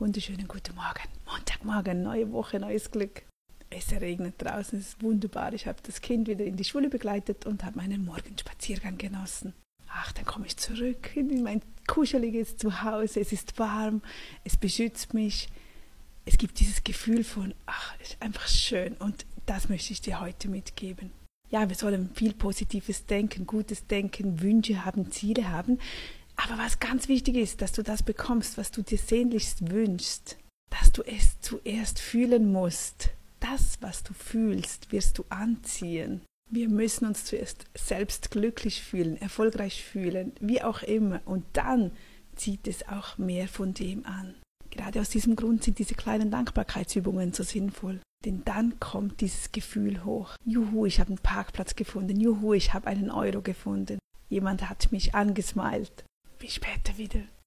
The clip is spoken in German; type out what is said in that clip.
Wunderschönen guten Morgen. Montagmorgen, neue Woche, neues Glück. Es regnet draußen, es ist wunderbar. Ich habe das Kind wieder in die Schule begleitet und habe meinen Morgenspaziergang genossen. Ach, dann komme ich zurück in mein kuscheliges Zuhause. Es ist warm, es beschützt mich. Es gibt dieses Gefühl von, ach, es ist einfach schön. Und das möchte ich dir heute mitgeben. Ja, wir sollen viel Positives denken, Gutes denken, Wünsche haben, Ziele haben. Aber was ganz wichtig ist, dass du das bekommst, was du dir sehnlichst wünschst, dass du es zuerst fühlen musst. Das, was du fühlst, wirst du anziehen. Wir müssen uns zuerst selbst glücklich fühlen, erfolgreich fühlen, wie auch immer. Und dann zieht es auch mehr von dem an. Gerade aus diesem Grund sind diese kleinen Dankbarkeitsübungen so sinnvoll. Denn dann kommt dieses Gefühl hoch. Juhu, ich habe einen Parkplatz gefunden. Juhu, ich habe einen Euro gefunden. Jemand hat mich angesmeilt. Bis später wieder.